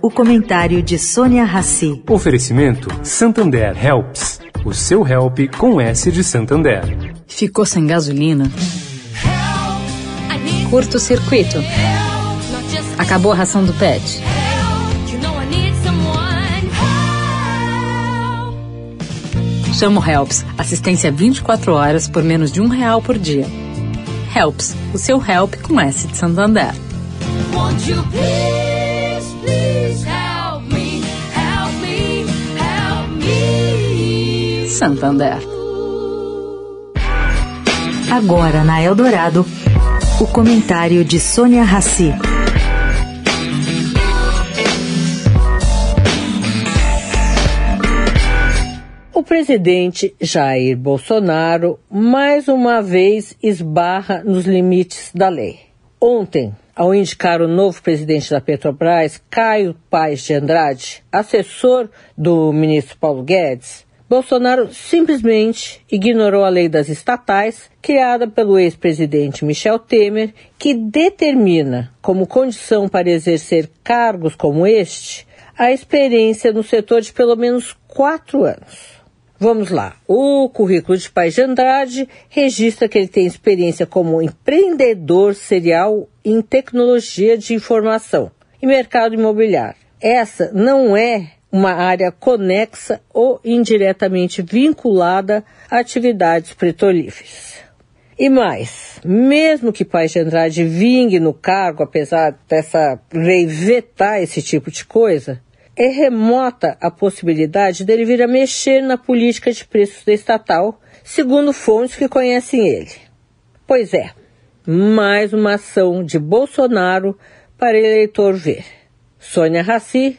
O comentário de Sônia Rassi. Oferecimento Santander Helps. O seu help com S de Santander. Ficou sem gasolina? Curto circuito. Acabou a ração do pet. Chama o Helps. Assistência 24 horas por menos de um real por dia. Helps. O seu help com S de Santander. Won't you please, Santander. Agora na Eldorado, o comentário de Sônia Rassi. O presidente Jair Bolsonaro mais uma vez esbarra nos limites da lei. Ontem, ao indicar o novo presidente da Petrobras, Caio Paes de Andrade, assessor do ministro Paulo Guedes, Bolsonaro simplesmente ignorou a lei das estatais, criada pelo ex-presidente Michel Temer, que determina como condição para exercer cargos como este a experiência no setor de pelo menos quatro anos. Vamos lá. O currículo de Pai de Andrade registra que ele tem experiência como empreendedor serial em tecnologia de informação e mercado imobiliário. Essa não é uma área conexa ou indiretamente vinculada a atividades petrolíferas. E mais, mesmo que Pai de Andrade vingue no cargo, apesar dessa lei vetar esse tipo de coisa, é remota a possibilidade dele vir a mexer na política de preços da estatal, segundo fontes que conhecem ele. Pois é, mais uma ação de Bolsonaro para eleitor ver. Sônia Raci,